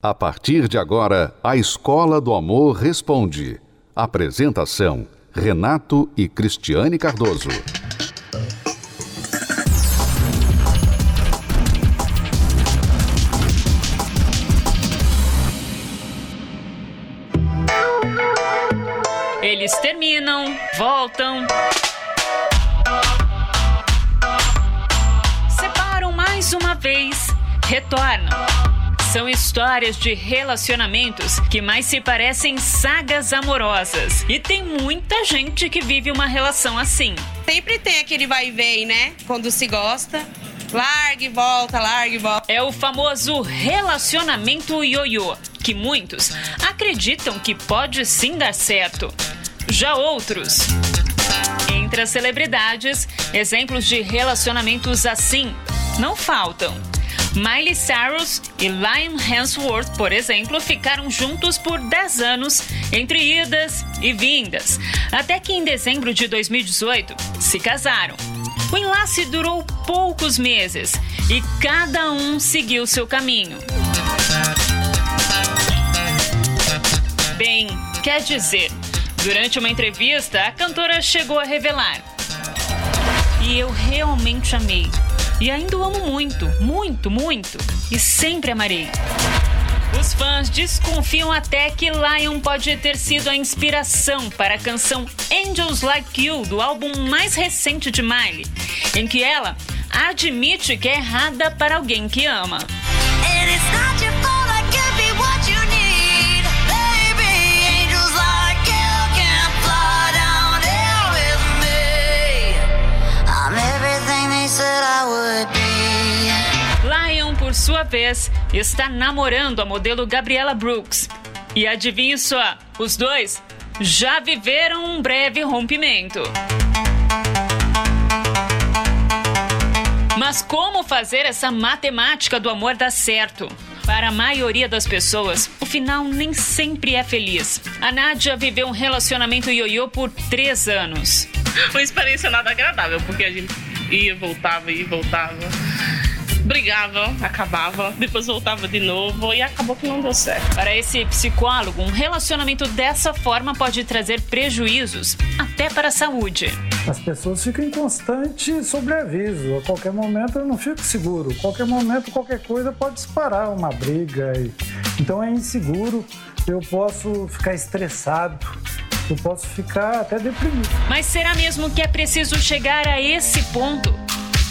A partir de agora, a Escola do Amor Responde. Apresentação: Renato e Cristiane Cardoso. Eles terminam, voltam. Separam mais uma vez, retornam são histórias de relacionamentos que mais se parecem sagas amorosas. E tem muita gente que vive uma relação assim. Sempre tem aquele vai e vem, né? Quando se gosta. Larga e volta, larga e volta. É o famoso relacionamento ioiô, que muitos acreditam que pode sim dar certo. Já outros. Entre as celebridades, exemplos de relacionamentos assim não faltam. Miley Cyrus e Liam Hemsworth, por exemplo, ficaram juntos por 10 anos, entre idas e vindas, até que em dezembro de 2018 se casaram. O enlace durou poucos meses e cada um seguiu seu caminho. Bem, quer dizer, durante uma entrevista, a cantora chegou a revelar: E eu realmente amei e ainda o amo muito, muito, muito. E sempre amarei. Os fãs desconfiam até que Lion pode ter sido a inspiração para a canção Angels Like You, do álbum mais recente de Miley, em que ela admite que é errada para alguém que ama. Sua vez, está namorando a modelo Gabriela Brooks. E adivinhe só, os dois já viveram um breve rompimento. Mas como fazer essa matemática do amor dar certo? Para a maioria das pessoas, o final nem sempre é feliz. A Nádia viveu um relacionamento ioiô por três anos. Uma experiência nada agradável, porque a gente ia, voltava, ia, voltava. Brigava, acabava, depois voltava de novo e acabou que não deu certo. Para esse psicólogo, um relacionamento dessa forma pode trazer prejuízos até para a saúde. As pessoas ficam em constante sobreaviso. A qualquer momento eu não fico seguro. A qualquer momento, qualquer coisa pode disparar uma briga. Então é inseguro. Eu posso ficar estressado eu posso ficar até deprimido. Mas será mesmo que é preciso chegar a esse ponto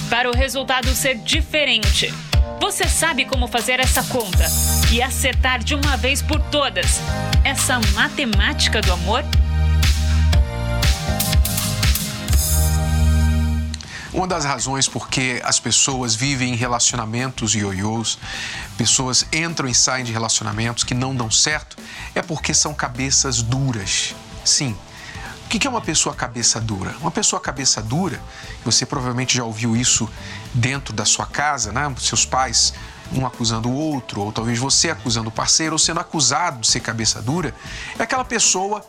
para o resultado ser diferente? Você sabe como fazer essa conta e acertar de uma vez por todas essa matemática do amor? Uma das razões por que as pessoas vivem em relacionamentos ioiôs, pessoas entram e saem de relacionamentos que não dão certo, é porque são cabeças duras. Sim. O que é uma pessoa cabeça dura? Uma pessoa cabeça dura, você provavelmente já ouviu isso dentro da sua casa, né? Seus pais um acusando o outro, ou talvez você acusando o parceiro, ou sendo acusado de ser cabeça dura, é aquela pessoa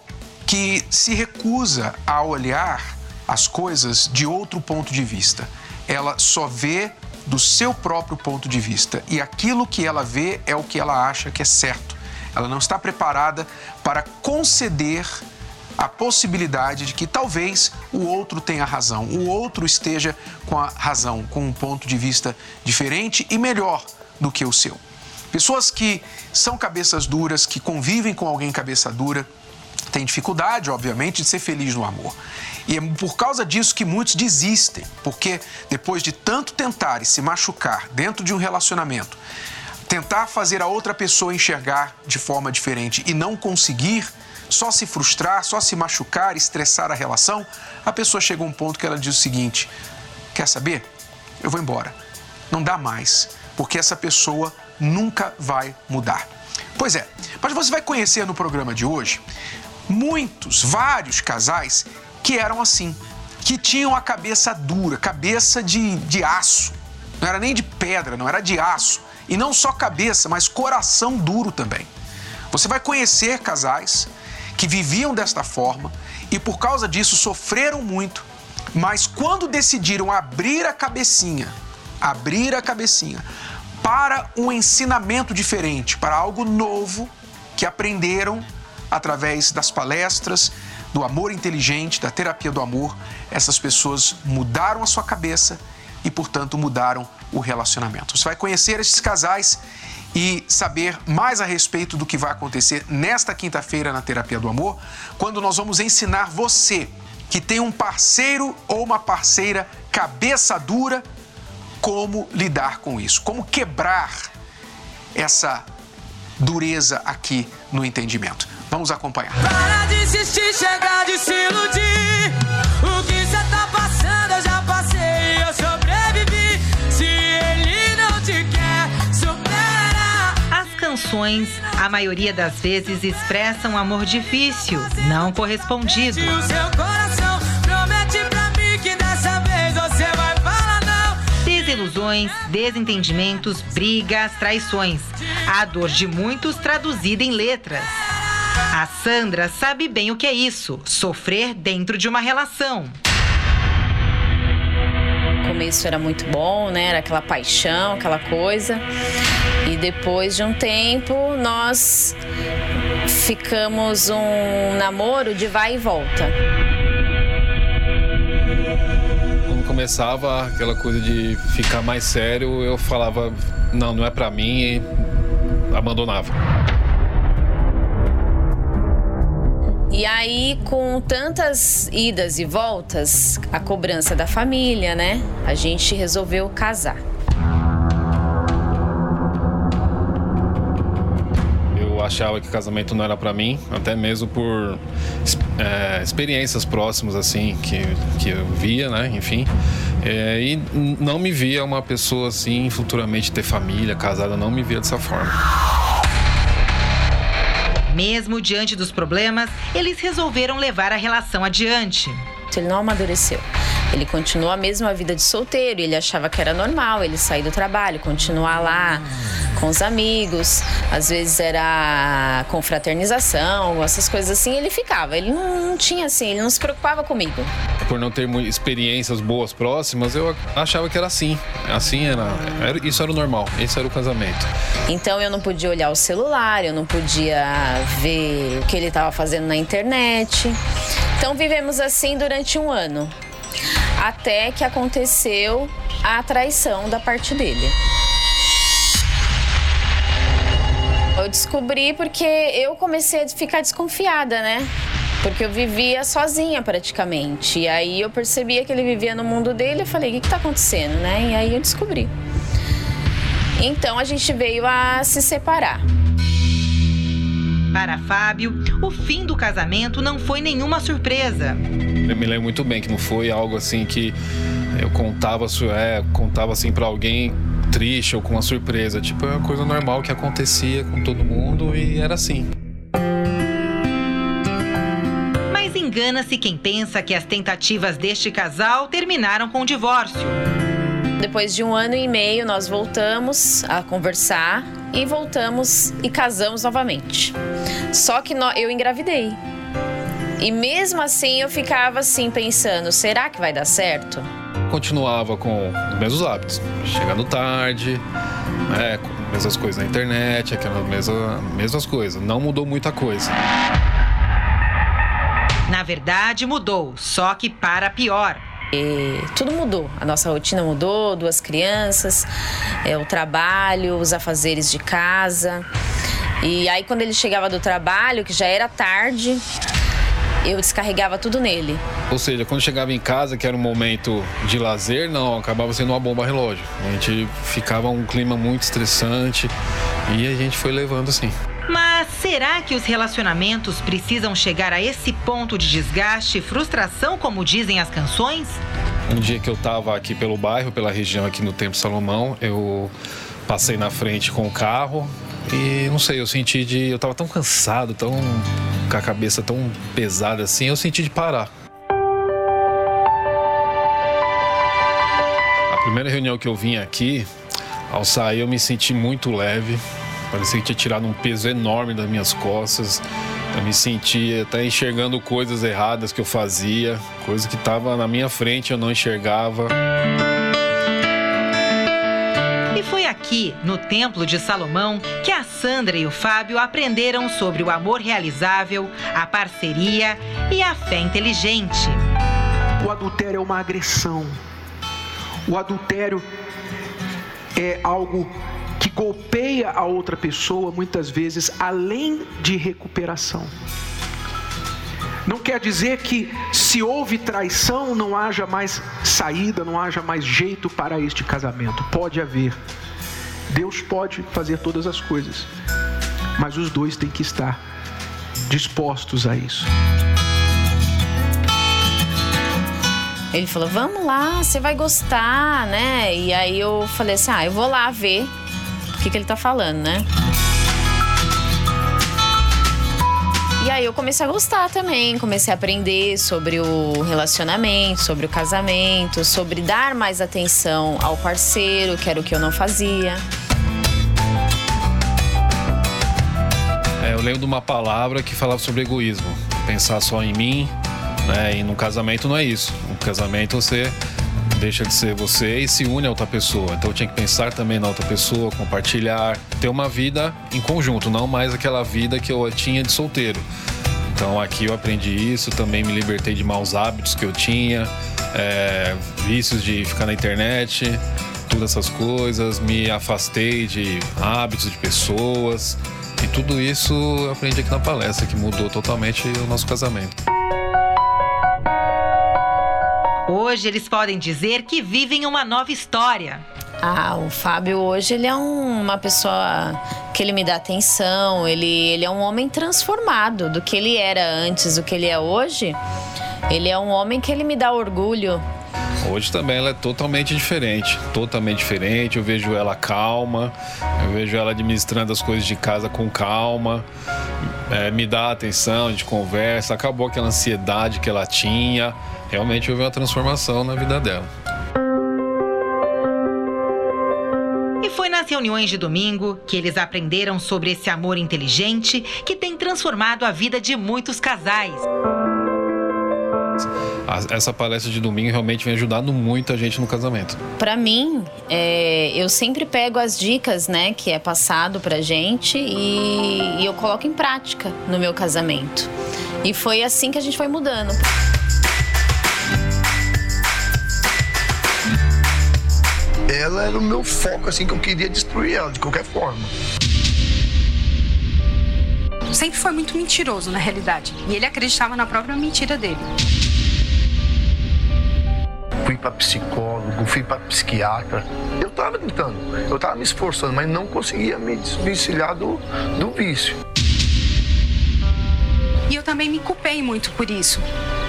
que se recusa a olhar as coisas de outro ponto de vista. Ela só vê do seu próprio ponto de vista e aquilo que ela vê é o que ela acha que é certo. Ela não está preparada para conceder a possibilidade de que talvez o outro tenha razão, o outro esteja com a razão, com um ponto de vista diferente e melhor do que o seu. Pessoas que são cabeças duras, que convivem com alguém cabeça dura, têm dificuldade, obviamente, de ser feliz no amor. E é por causa disso que muitos desistem, porque depois de tanto tentar e se machucar dentro de um relacionamento, tentar fazer a outra pessoa enxergar de forma diferente e não conseguir, só se frustrar, só se machucar, estressar a relação, a pessoa chega a um ponto que ela diz o seguinte: quer saber? Eu vou embora. Não dá mais, porque essa pessoa nunca vai mudar. Pois é, mas você vai conhecer no programa de hoje muitos, vários casais que eram assim, que tinham a cabeça dura, cabeça de, de aço. Não era nem de pedra, não era de aço. E não só cabeça, mas coração duro também. Você vai conhecer casais que viviam desta forma e por causa disso sofreram muito, mas quando decidiram abrir a cabecinha, abrir a cabecinha para um ensinamento diferente, para algo novo que aprenderam através das palestras, do amor inteligente, da terapia do amor. Essas pessoas mudaram a sua cabeça e, portanto, mudaram o relacionamento. Você vai conhecer esses casais e saber mais a respeito do que vai acontecer nesta quinta-feira na Terapia do Amor, quando nós vamos ensinar você que tem um parceiro ou uma parceira cabeça dura como lidar com isso, como quebrar essa dureza aqui no entendimento. Vamos acompanhar. Para desistir, chega de canções, a maioria das vezes, expressam amor difícil, não correspondido. Desilusões, desentendimentos, brigas, traições. A dor de muitos traduzida em letras. A Sandra sabe bem o que é isso: sofrer dentro de uma relação. O começo era muito bom, né? Era aquela paixão, aquela coisa. Depois de um tempo, nós ficamos um namoro de vai e volta. Quando começava aquela coisa de ficar mais sério, eu falava, não, não é para mim e abandonava. E aí, com tantas idas e voltas, a cobrança da família, né? A gente resolveu casar. Achava que casamento não era para mim, até mesmo por é, experiências próximas assim que, que eu via, né? Enfim, é, e não me via uma pessoa assim futuramente ter família, casada, não me via dessa forma. Mesmo diante dos problemas, eles resolveram levar a relação adiante. Ele não amadureceu. Ele continuou a mesma vida de solteiro, ele achava que era normal ele sair do trabalho, continuar lá com os amigos, às vezes era confraternização, essas coisas assim, ele ficava. Ele não, não tinha assim, ele não se preocupava comigo. Por não ter experiências boas próximas, eu achava que era assim. Assim era, era isso era o normal, esse era o casamento. Então eu não podia olhar o celular, eu não podia ver o que ele estava fazendo na internet. Então vivemos assim durante um ano até que aconteceu a traição da parte dele. Eu descobri porque eu comecei a ficar desconfiada, né? Porque eu vivia sozinha praticamente. E aí eu percebia que ele vivia no mundo dele. Eu falei, o que, está acontecendo, né? E aí eu descobri. Então a gente veio a se separar. Para Fábio, o fim do casamento não foi nenhuma surpresa. Eu me lembro muito bem que não foi algo assim que eu contava, é, contava assim para alguém triste ou com uma surpresa. Tipo, é uma coisa normal que acontecia com todo mundo e era assim. Mas engana-se quem pensa que as tentativas deste casal terminaram com o divórcio. Depois de um ano e meio, nós voltamos a conversar e voltamos e casamos novamente. Só que eu engravidei. E mesmo assim eu ficava assim pensando, será que vai dar certo? Continuava com os mesmos hábitos, chegando tarde, né, mesmas coisas na internet, aquelas mesmas, mesmas coisas. Não mudou muita coisa. Na verdade, mudou, só que para pior. E tudo mudou. A nossa rotina mudou, duas crianças, é, o trabalho, os afazeres de casa. E aí quando ele chegava do trabalho, que já era tarde, eu descarregava tudo nele. Ou seja, quando chegava em casa, que era um momento de lazer, não, acabava sendo uma bomba relógio. A gente ficava um clima muito estressante e a gente foi levando assim. Mas será que os relacionamentos precisam chegar a esse ponto de desgaste e frustração, como dizem as canções? Um dia que eu estava aqui pelo bairro, pela região aqui no Tempo Salomão, eu passei na frente com o carro e não sei, eu senti de. Eu estava tão cansado, tão. Com a cabeça tão pesada assim, eu senti de parar. A primeira reunião que eu vim aqui, ao sair eu me senti muito leve, Parecia que tinha tirado um peso enorme das minhas costas. Eu me sentia até enxergando coisas erradas que eu fazia, coisas que estavam na minha frente eu não enxergava. Aqui, no Templo de Salomão, que a Sandra e o Fábio aprenderam sobre o amor realizável, a parceria e a fé inteligente. O adultério é uma agressão. O adultério é algo que golpeia a outra pessoa, muitas vezes, além de recuperação. Não quer dizer que se houve traição não haja mais saída, não haja mais jeito para este casamento. Pode haver. Deus pode fazer todas as coisas. Mas os dois têm que estar dispostos a isso. Ele falou: "Vamos lá, você vai gostar, né?" E aí eu falei assim: "Ah, eu vou lá ver o que, que ele tá falando, né?" E aí eu comecei a gostar também, comecei a aprender sobre o relacionamento, sobre o casamento, sobre dar mais atenção ao parceiro, que era o que eu não fazia. É, eu lembro de uma palavra que falava sobre egoísmo, pensar só em mim, né? E no casamento não é isso. No casamento você deixa de ser você e se une a outra pessoa. Então eu tinha que pensar também na outra pessoa, compartilhar, ter uma vida em conjunto, não mais aquela vida que eu tinha de solteiro. Então aqui eu aprendi isso, também me libertei de maus hábitos que eu tinha, é, vícios de ficar na internet, todas essas coisas, me afastei de hábitos de pessoas e tudo isso eu aprendi aqui na palestra que mudou totalmente o nosso casamento. Hoje eles podem dizer que vivem uma nova história. Ah, o Fábio hoje ele é um, uma pessoa que ele me dá atenção, ele, ele é um homem transformado do que ele era antes, do que ele é hoje. Ele é um homem que ele me dá orgulho. Hoje também ela é totalmente diferente, totalmente diferente. Eu vejo ela calma, eu vejo ela administrando as coisas de casa com calma, é, me dá atenção, de conversa. Acabou aquela ansiedade que ela tinha. Realmente houve uma transformação na vida dela. E foi nas reuniões de domingo que eles aprenderam sobre esse amor inteligente que tem transformado a vida de muitos casais. Essa palestra de domingo realmente vem ajudando muito a gente no casamento. Para mim, é, eu sempre pego as dicas, né, que é passado pra gente e, e eu coloco em prática no meu casamento. E foi assim que a gente foi mudando. ela era o meu foco, assim, que eu queria destruir ela de qualquer forma. Sempre foi muito mentiroso, na realidade. E ele acreditava na própria mentira dele. Fui para psicólogo, fui para psiquiatra. Eu tava tentando, eu tava me esforçando, mas não conseguia me desvencilhar do, do vício. E eu também me culpei muito por isso.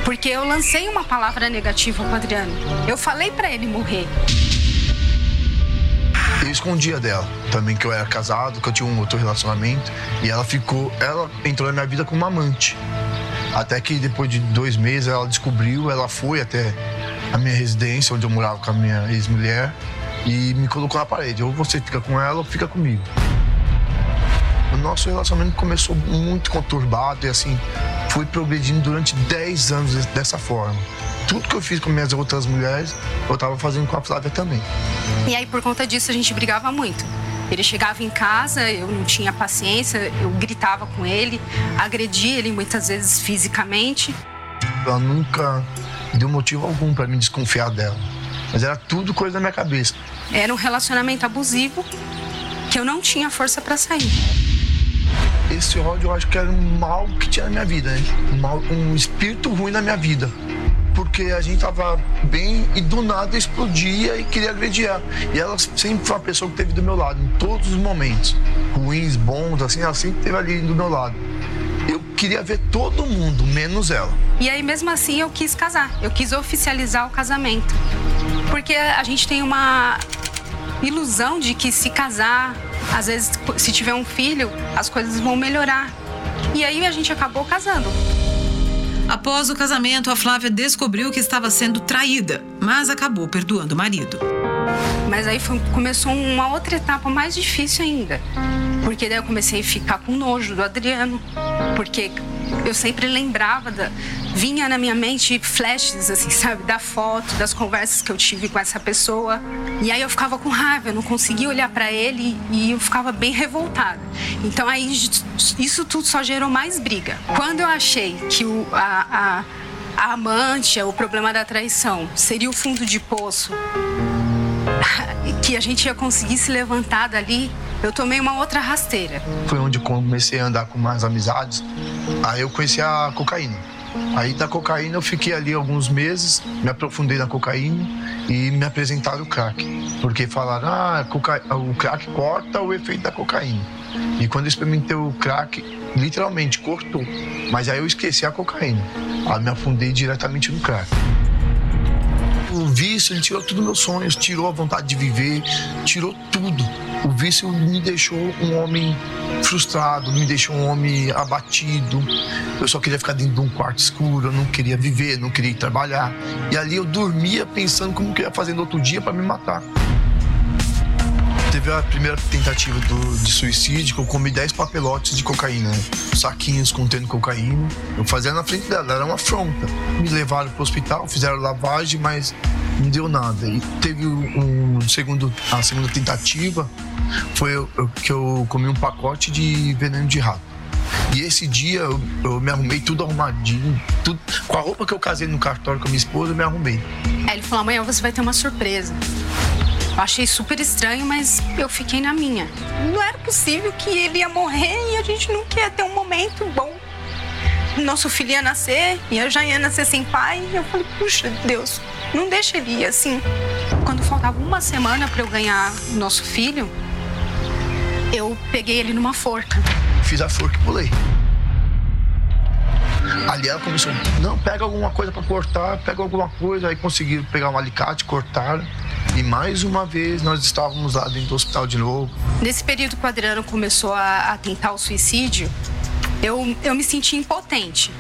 Porque eu lancei uma palavra negativa pro Adriano. Eu falei para ele morrer. Eu escondia dela também que eu era casado, que eu tinha um outro relacionamento. E ela ficou, ela entrou na minha vida como amante. Até que depois de dois meses ela descobriu, ela foi até a minha residência, onde eu morava com a minha ex-mulher, e me colocou na parede. Ou você fica com ela ou fica comigo. O nosso relacionamento começou muito conturbado e assim, foi progredindo durante 10 anos dessa forma tudo que eu fiz com minhas outras mulheres, eu tava fazendo com a Flávia também. E aí, por conta disso, a gente brigava muito. Ele chegava em casa, eu não tinha paciência, eu gritava com ele, agredia ele muitas vezes fisicamente. Ela nunca deu motivo algum para me desconfiar dela, mas era tudo coisa da minha cabeça. Era um relacionamento abusivo que eu não tinha força para sair. Esse ódio eu acho que era um mal que tinha na minha vida, né? Um, mal, um espírito ruim na minha vida porque a gente tava bem e do nada explodia e queria agredir ela. E ela sempre foi uma pessoa que teve do meu lado, em todos os momentos, ruins, bons, assim, ela sempre esteve ali do meu lado. Eu queria ver todo mundo, menos ela. E aí, mesmo assim, eu quis casar. Eu quis oficializar o casamento. Porque a gente tem uma ilusão de que se casar, às vezes, se tiver um filho, as coisas vão melhorar. E aí a gente acabou casando. Após o casamento, a Flávia descobriu que estava sendo traída, mas acabou perdoando o marido. Mas aí foi, começou uma outra etapa mais difícil ainda. Porque daí eu comecei a ficar com nojo do Adriano, porque eu sempre lembrava da vinha na minha mente flashes assim, sabe, da foto, das conversas que eu tive com essa pessoa. E aí eu ficava com raiva, eu não conseguia olhar para ele e eu ficava bem revoltada. Então aí isso tudo só gerou mais briga. Quando eu achei que o, a, a, a amante, o problema da traição, seria o fundo de poço, que a gente ia conseguir se levantar dali, eu tomei uma outra rasteira. Foi onde comecei a andar com mais amizades. Aí eu conheci a cocaína. Aí da cocaína eu fiquei ali alguns meses, me aprofundei na cocaína e me apresentaram o crack. Porque falaram, ah, o crack corta o efeito da cocaína. E quando eu experimentei o crack, literalmente cortou. Mas aí eu esqueci a cocaína. Aí me afundei diretamente no crack vício, ele tirou tudo meus sonhos, tirou a vontade de viver, tirou tudo. O vício me deixou um homem frustrado, me deixou um homem abatido. Eu só queria ficar dentro de um quarto escuro, eu não queria viver, não queria ir trabalhar. E ali eu dormia pensando como que eu ia fazer no outro dia para me matar. Teve a primeira tentativa do, de suicídio, que eu comi 10 papelotes de cocaína, saquinhos contendo cocaína. Eu fazia na frente dela, era uma afronta. Me levaram para o hospital, fizeram lavagem, mas não deu nada. E teve um segundo, a segunda tentativa, foi eu, que eu comi um pacote de veneno de rato. E esse dia eu, eu, me arrumei tudo arrumadinho, tudo, com a roupa que eu casei no cartório com a minha esposa, eu me arrumei. Aí ele falou: amanhã você vai ter uma surpresa. Eu achei super estranho, mas eu fiquei na minha. Não era possível que ele ia morrer e a gente não queria ter um momento bom. Nosso filho ia nascer e eu já ia nascer sem pai. E eu falei, puxa, Deus, não deixa ele ir assim. Quando faltava uma semana para eu ganhar nosso filho, eu peguei ele numa forca. Fiz a forca e pulei. Ali ela começou, não, pega alguma coisa para cortar, pega alguma coisa. Aí conseguiram pegar um alicate, cortaram. E mais uma vez nós estávamos lá dentro do hospital de novo. Nesse período que o Adriano começou a, a tentar o suicídio, eu, eu me senti impotente.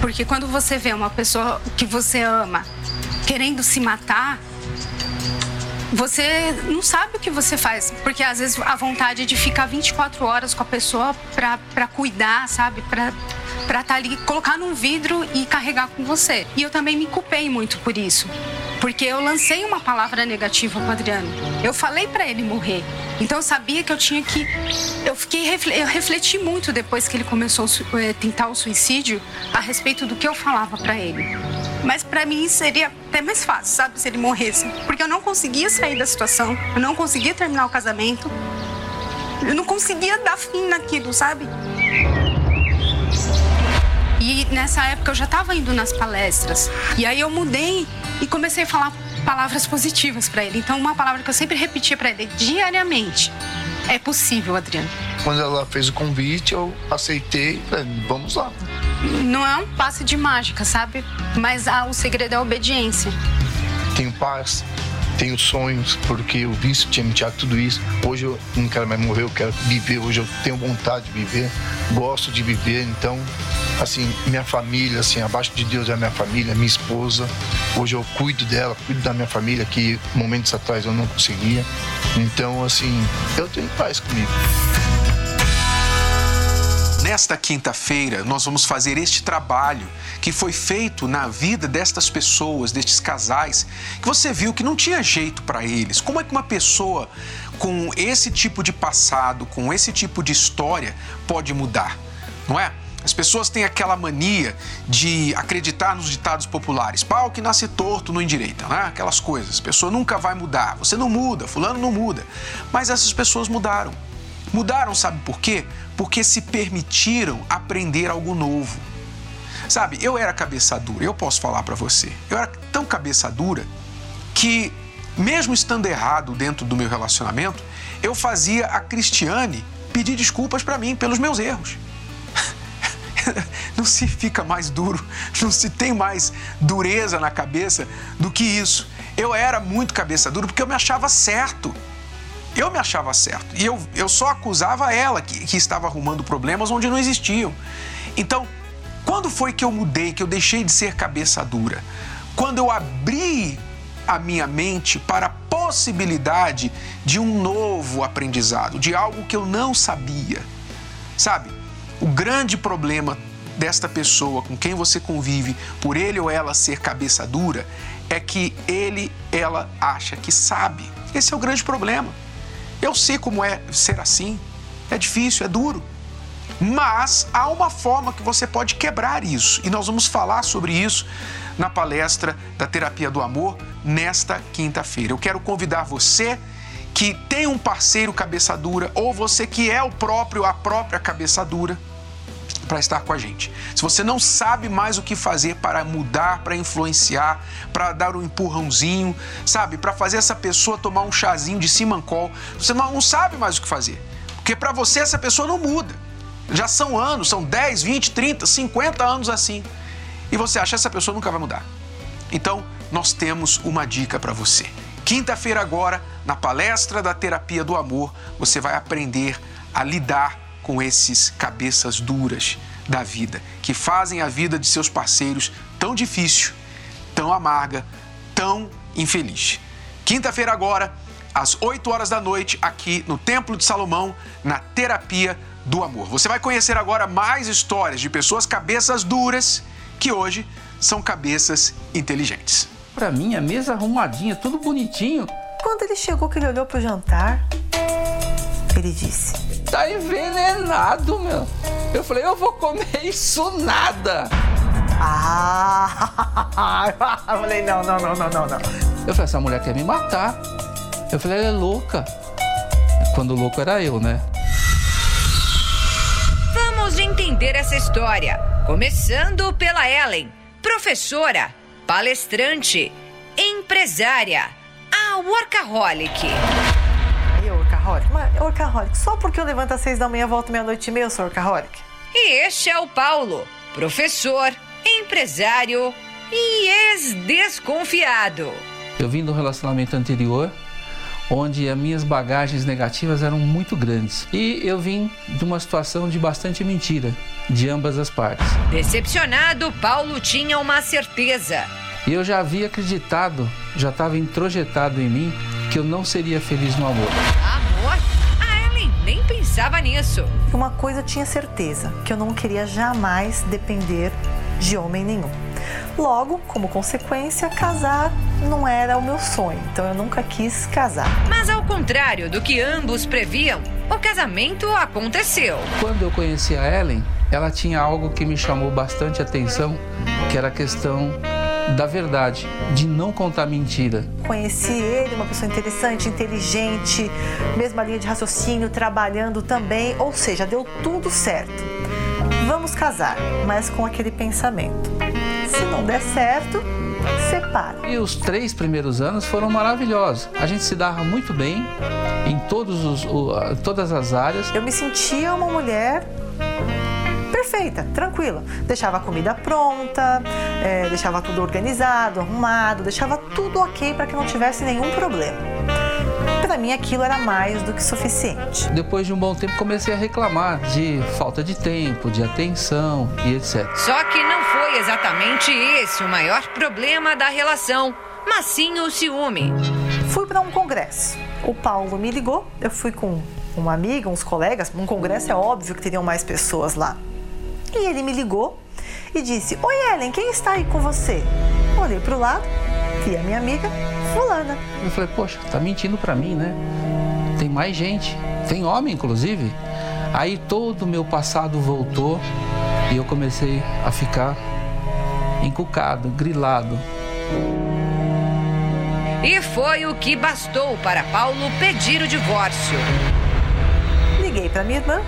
Porque quando você vê uma pessoa que você ama querendo se matar, você não sabe o que você faz. Porque às vezes a vontade é de ficar 24 horas com a pessoa para cuidar, sabe? Para estar tá ali, colocar num vidro e carregar com você. E eu também me culpei muito por isso. Porque eu lancei uma palavra negativa pro Adriano. Eu falei para ele morrer. Então eu sabia que eu tinha que. Eu fiquei. Eu refleti muito depois que ele começou a eh, tentar o suicídio a respeito do que eu falava para ele. Mas para mim seria até mais fácil, sabe, se ele morresse. Porque eu não conseguia sair da situação, eu não conseguia terminar o casamento, eu não conseguia dar fim naquilo, sabe? E nessa época eu já estava indo nas palestras. E aí eu mudei e comecei a falar palavras positivas para ele. Então, uma palavra que eu sempre repetia para ele diariamente: É possível, Adriano. Quando ela fez o convite, eu aceitei, vamos lá. Não é um passe de mágica, sabe? Mas ah, o segredo é a obediência. Tenho paz, tenho sonhos, porque o vício tinha me tudo isso. Hoje eu não quero mais morrer, eu quero viver. Hoje eu tenho vontade de viver, gosto de viver, então assim, minha família, assim, abaixo de Deus é a minha família, minha esposa. Hoje eu cuido dela, cuido da minha família, que momentos atrás eu não conseguia. Então, assim, eu tenho paz comigo. Nesta quinta-feira, nós vamos fazer este trabalho que foi feito na vida destas pessoas, destes casais, que você viu que não tinha jeito para eles. Como é que uma pessoa com esse tipo de passado, com esse tipo de história, pode mudar? Não é? As pessoas têm aquela mania de acreditar nos ditados populares. Pau que nasce torto não endireita, né? Aquelas coisas. A pessoa nunca vai mudar. Você não muda, fulano não muda. Mas essas pessoas mudaram. Mudaram, sabe por quê? Porque se permitiram aprender algo novo. Sabe, eu era cabeça dura, eu posso falar para você. Eu era tão cabeça dura que, mesmo estando errado dentro do meu relacionamento, eu fazia a Cristiane pedir desculpas para mim pelos meus erros. não se fica mais duro, não se tem mais dureza na cabeça do que isso. Eu era muito cabeça dura porque eu me achava certo. Eu me achava certo. E eu, eu só acusava ela que, que estava arrumando problemas onde não existiam. Então, quando foi que eu mudei, que eu deixei de ser cabeça dura? Quando eu abri a minha mente para possibilidade de um novo aprendizado, de algo que eu não sabia. Sabe? O grande problema desta pessoa com quem você convive, por ele ou ela ser cabeça dura, é que ele, ela acha que sabe. Esse é o grande problema. Eu sei como é ser assim. É difícil, é duro. Mas há uma forma que você pode quebrar isso. E nós vamos falar sobre isso na palestra da Terapia do Amor nesta quinta-feira. Eu quero convidar você que tem um parceiro cabeça dura ou você que é o próprio a própria cabeça dura para estar com a gente. Se você não sabe mais o que fazer para mudar, para influenciar, para dar um empurrãozinho, sabe, para fazer essa pessoa tomar um chazinho de simancol, você não sabe mais o que fazer. Porque para você essa pessoa não muda. Já são anos, são 10, 20, 30, 50 anos assim. E você acha que essa pessoa nunca vai mudar. Então, nós temos uma dica para você. Quinta-feira agora, na palestra da Terapia do Amor, você vai aprender a lidar com esses cabeças duras da vida, que fazem a vida de seus parceiros tão difícil, tão amarga, tão infeliz. Quinta-feira agora, às 8 horas da noite, aqui no Templo de Salomão, na Terapia do Amor. Você vai conhecer agora mais histórias de pessoas cabeças duras que hoje são cabeças inteligentes. Para mim, a mesa arrumadinha, tudo bonitinho. Quando ele chegou, que ele olhou pro jantar, ele disse: Tá envenenado, meu. Eu falei: Eu vou comer isso nada. Ah! Eu falei: Não, não, não, não, não, não. Eu falei: Essa mulher quer me matar. Eu falei: Ela é louca. Quando louco era eu, né? Vamos entender essa história. Começando pela Ellen, professora, palestrante, empresária, a workaholic. Eu, workaholic? Mas, workaholic, só porque eu levanto às seis da manhã e volto meia-noite e meia, eu sou workaholic? E este é o Paulo, professor, empresário e ex-desconfiado. Eu vim do relacionamento anterior, onde as minhas bagagens negativas eram muito grandes. E eu vim de uma situação de bastante mentira, de ambas as partes. Decepcionado, Paulo tinha uma certeza. E eu já havia acreditado, já estava introjetado em mim, que eu não seria feliz no. Amor? Pensava nisso. Uma coisa eu tinha certeza, que eu não queria jamais depender de homem nenhum. Logo, como consequência, casar não era o meu sonho, então eu nunca quis casar. Mas ao contrário do que ambos previam, o casamento aconteceu. Quando eu conheci a Ellen, ela tinha algo que me chamou bastante atenção, que era a questão da verdade, de não contar mentira. Conheci ele, uma pessoa interessante, inteligente, mesma linha de raciocínio, trabalhando também, ou seja, deu tudo certo. Vamos casar, mas com aquele pensamento. Se não der certo, separa. E os três primeiros anos foram maravilhosos. A gente se dava muito bem em todos os, o, todas as áreas. Eu me sentia uma mulher perfeita, tranquila. Deixava a comida pronta, é, deixava tudo organizado, arrumado, deixava tudo ok para que não tivesse nenhum problema. Para mim aquilo era mais do que suficiente. Depois de um bom tempo comecei a reclamar de falta de tempo, de atenção e etc. Só que não foi exatamente esse o maior problema da relação, mas sim o ciúme. Fui para um congresso. O Paulo me ligou, eu fui com uma amiga, uns colegas. Um congresso é óbvio que teriam mais pessoas lá. E ele me ligou e disse: Oi, Ellen, quem está aí com você? Olhei para o lado e a minha amiga, Fulana. Eu falei: Poxa, tá mentindo para mim, né? Tem mais gente, tem homem, inclusive. Aí todo o meu passado voltou e eu comecei a ficar encucado, grilado. E foi o que bastou para Paulo pedir o divórcio. Liguei para minha irmã.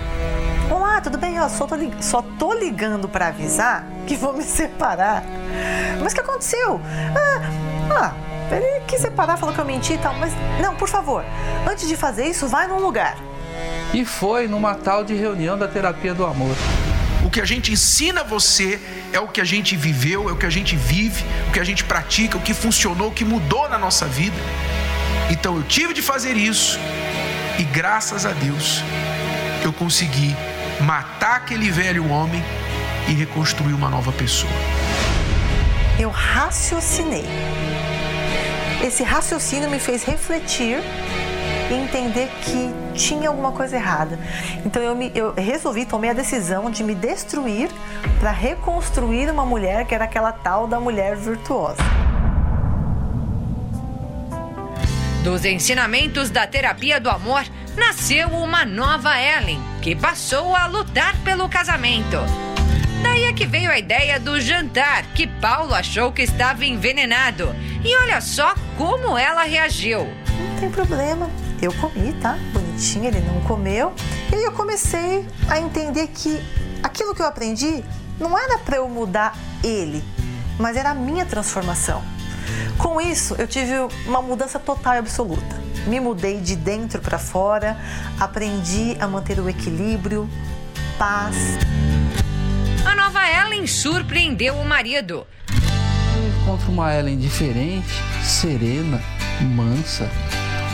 Olá, tudo bem? Eu só tô, lig... só tô ligando para avisar que vou me separar. Mas o que aconteceu? Ah, ah, ele quis separar, falou que eu menti e tal. Mas não, por favor, antes de fazer isso, vai num lugar. E foi numa tal de reunião da terapia do amor. O que a gente ensina você é o que a gente viveu, é o que a gente vive, o que a gente pratica, o que funcionou, o que mudou na nossa vida. Então eu tive de fazer isso e graças a Deus eu consegui matar aquele velho homem e reconstruir uma nova pessoa. Eu raciocinei. esse raciocínio me fez refletir e entender que tinha alguma coisa errada. Então eu, me, eu resolvi, tomei a decisão de me destruir para reconstruir uma mulher que era aquela tal da mulher virtuosa. Dos ensinamentos da terapia do amor, nasceu uma nova Ellen, que passou a lutar pelo casamento. Daí é que veio a ideia do jantar, que Paulo achou que estava envenenado. E olha só como ela reagiu. Não tem problema, eu comi, tá? Bonitinho, ele não comeu. E aí eu comecei a entender que aquilo que eu aprendi não era para eu mudar ele, mas era a minha transformação. Com isso, eu tive uma mudança total e absoluta. Me mudei de dentro para fora, aprendi a manter o equilíbrio, paz. A nova Ellen surpreendeu o marido. Eu encontro uma Ellen diferente, serena, mansa,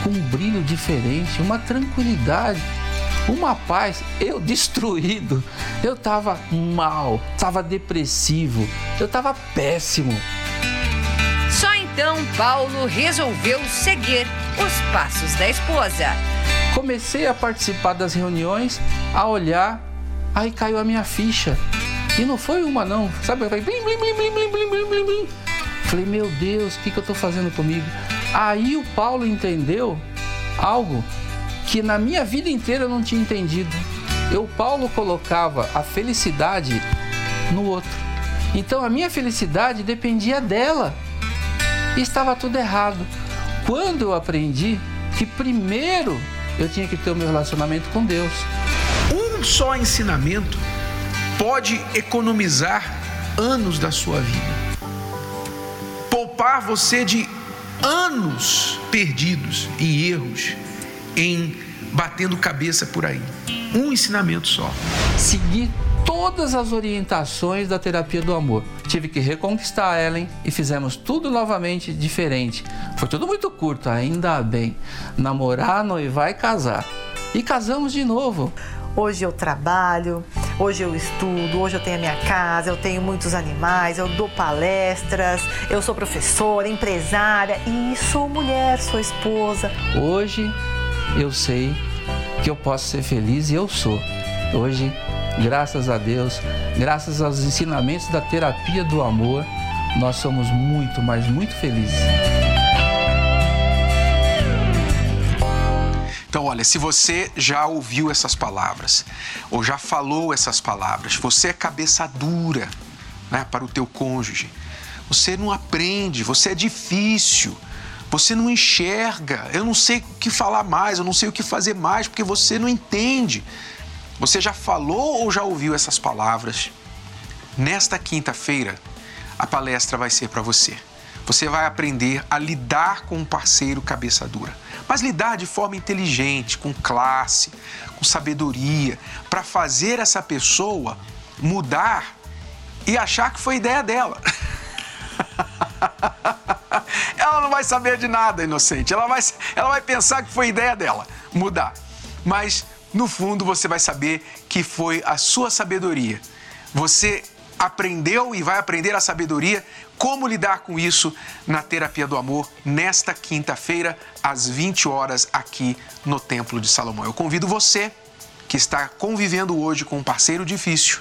com um brilho diferente, uma tranquilidade, uma paz. Eu destruído, eu estava mal, estava depressivo, eu estava péssimo. Então Paulo resolveu seguir os passos da esposa. Comecei a participar das reuniões, a olhar, aí caiu a minha ficha. E não foi uma não, sabe? Falei, blim, blim, blim, blim, blim, blim, blim, blim. Falei, meu Deus, o que, que eu estou fazendo comigo? Aí o Paulo entendeu algo que na minha vida inteira eu não tinha entendido. Eu, Paulo, colocava a felicidade no outro. Então a minha felicidade dependia dela. E estava tudo errado. Quando eu aprendi que primeiro eu tinha que ter o meu relacionamento com Deus. Um só ensinamento pode economizar anos da sua vida. Poupar você de anos perdidos em erros, em batendo cabeça por aí. Um ensinamento só. Seguir todas as orientações da terapia do amor. Tive que reconquistar a Ellen e fizemos tudo novamente diferente. Foi tudo muito curto, ainda bem. Namorar, noivar e casar. E casamos de novo. Hoje eu trabalho, hoje eu estudo, hoje eu tenho a minha casa, eu tenho muitos animais, eu dou palestras, eu sou professora, empresária e sou mulher, sou esposa. Hoje eu sei que eu posso ser feliz e eu sou. Hoje, graças a Deus, graças aos ensinamentos da terapia do amor, nós somos muito, mas muito felizes. Então, olha, se você já ouviu essas palavras ou já falou essas palavras, você é cabeça dura né, para o teu cônjuge. Você não aprende, você é difícil, você não enxerga. Eu não sei o que falar mais, eu não sei o que fazer mais, porque você não entende. Você já falou ou já ouviu essas palavras? Nesta quinta-feira, a palestra vai ser para você. Você vai aprender a lidar com um parceiro cabeça dura, mas lidar de forma inteligente, com classe, com sabedoria, para fazer essa pessoa mudar e achar que foi ideia dela. ela não vai saber de nada, inocente. Ela vai, ela vai pensar que foi ideia dela mudar. Mas no fundo você vai saber que foi a sua sabedoria. Você aprendeu e vai aprender a sabedoria como lidar com isso na terapia do amor nesta quinta-feira às 20 horas aqui no Templo de Salomão. Eu convido você que está convivendo hoje com um parceiro difícil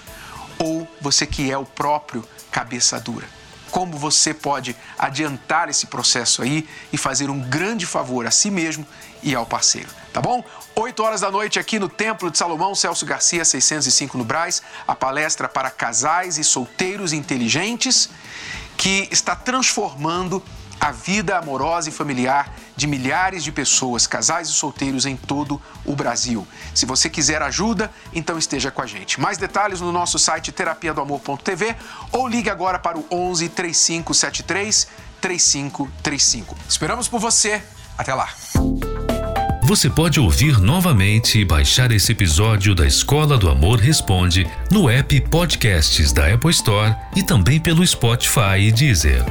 ou você que é o próprio cabeça dura. Como você pode adiantar esse processo aí e fazer um grande favor a si mesmo e ao parceiro, tá bom? 8 horas da noite aqui no Templo de Salomão, Celso Garcia, 605 no Braz, a palestra para casais e solteiros inteligentes que está transformando a vida amorosa e familiar de milhares de pessoas, casais e solteiros em todo o Brasil. Se você quiser ajuda, então esteja com a gente. Mais detalhes no nosso site terapia do amor.tv ou ligue agora para o 11 3573 3535. Esperamos por você. Até lá. Você pode ouvir novamente e baixar esse episódio da Escola do Amor Responde no app Podcasts da Apple Store e também pelo Spotify e Deezer.